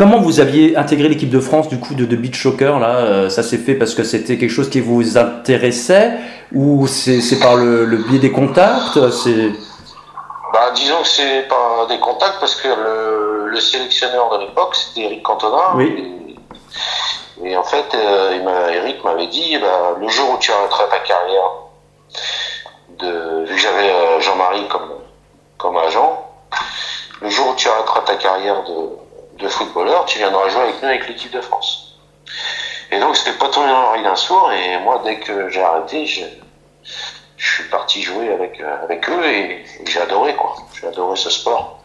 Comment vous aviez intégré l'équipe de France du coup de, de beach soccer là euh, Ça s'est fait parce que c'était quelque chose qui vous intéressait ou c'est par le, le, biais des contacts C'est bah, disons que c'est par des contacts parce que le, le sélectionneur de l'époque c'était Eric Cantona. Oui. Et, et en fait, euh, Eric m'avait dit bah, le jour où tu arrêteras ta carrière, de, vu que j'avais euh, Jean-Marie comme, comme agent, le jour où tu arrêteras ta carrière de de footballeur, tu viendras jouer avec nous avec l'équipe de France. Et donc c'était pas tombé dans l'oreille d'un sourd et moi dès que j'ai arrêté, je, je, suis parti jouer avec, euh, avec eux et, j'ai adoré quoi. J'ai adoré ce sport.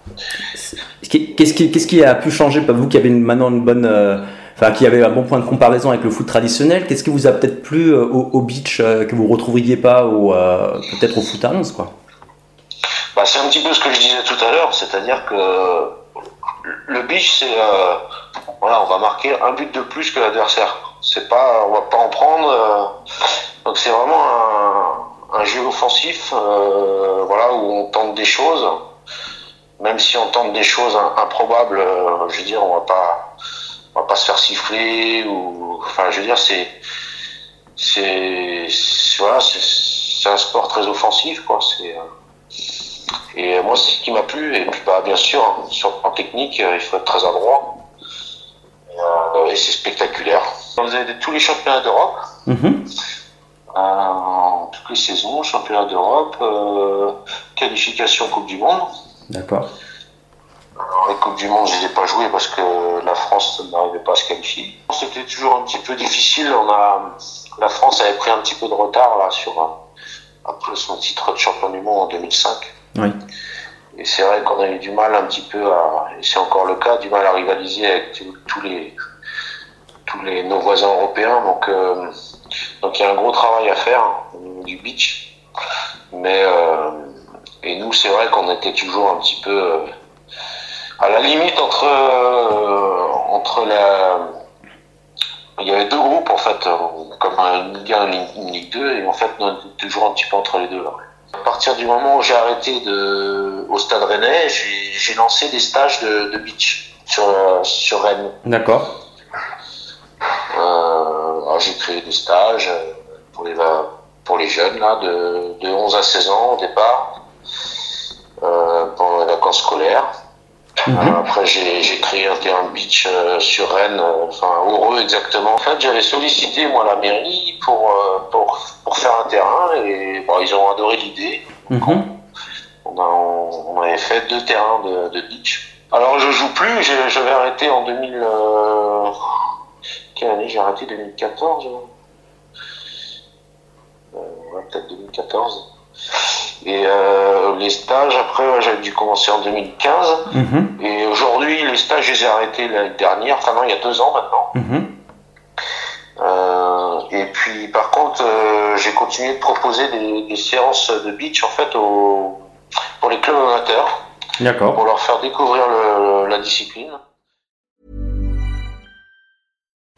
Qu'est-ce qui, qu'est-ce qui a pu changer vous qui avez maintenant une bonne, euh, enfin qui avait un bon point de comparaison avec le foot traditionnel Qu'est-ce qui vous a peut-être plu euh, au, au, beach que vous retrouveriez pas ou peut-être au foot à 11 quoi? Bah, c'est un petit peu ce que je disais tout à l'heure, c'est-à-dire que le beach, c'est euh, voilà, on va marquer un but de plus que l'adversaire. C'est pas, on va pas en prendre. Euh, donc c'est vraiment un, un, jeu offensif, euh, voilà, où on tente des choses. Même si on tente des choses improbables, euh, je veux dire, on va pas, on va pas se faire siffler ou, enfin, je veux dire, c'est, c'est, voilà, c'est un sport très offensif, quoi. C'est euh, et moi, c'est ce qui m'a plu. Et puis, bah, bien sûr, sur le plan technique, euh, il faut être très adroit. Et, euh, et c'est spectaculaire. On faisait tous les championnats d'Europe. Mhm. Euh, toutes les saisons, championnat d'Europe, euh, qualification Coupe du Monde. D'accord. Les Coupes du Monde, je les ai pas jouées parce que la France n'arrivait pas à se qualifier. C'était toujours un petit peu difficile. On a, la France avait pris un petit peu de retard là sur après son titre de champion du monde en 2005. Oui. Et c'est vrai qu'on a eu du mal un petit peu à, et c'est encore le cas, du mal à rivaliser avec tous les, tous les, nos voisins européens. Donc, euh, donc il y a un gros travail à faire au niveau du beach. Mais, euh, et nous, c'est vrai qu'on était toujours un petit peu euh, à la limite entre, entre la, il y avait deux groupes en fait, comme une Ligue 1 et une Ligue 2, et en fait, on était toujours un petit peu entre les deux là. À partir du moment où j'ai arrêté de, au Stade Rennais, j'ai lancé des stages de, de beach sur, sur Rennes. D'accord. Euh, j'ai créé des stages pour les, pour les jeunes là, de, de 11 à 16 ans au départ, euh, pendant les vacances scolaires. Mmh. Après, j'ai créé un terrain de beach euh, sur Rennes, euh, enfin heureux exactement. En fait, j'avais sollicité moi la mairie pour, euh, pour, pour faire un terrain et bon, ils ont adoré l'idée. Mmh. On, a, on, avait fait deux terrains de, de beach. Alors, je joue plus. J'avais arrêté en 2000. Euh, quelle année j'ai arrêté? 2014. Euh, ouais, peut-être 2014. Et euh, les stages, après, j'avais dû commencer en 2015. Mmh. Et aujourd'hui, les stages, je les ai arrêtés l'année dernière, enfin non, il y a deux ans maintenant. Mmh. Euh, et puis, par contre, euh, j'ai continué de proposer des, des, séances de beach, en fait, au, pour les clubs amateurs. D'accord. Pour leur faire découvrir le, la discipline.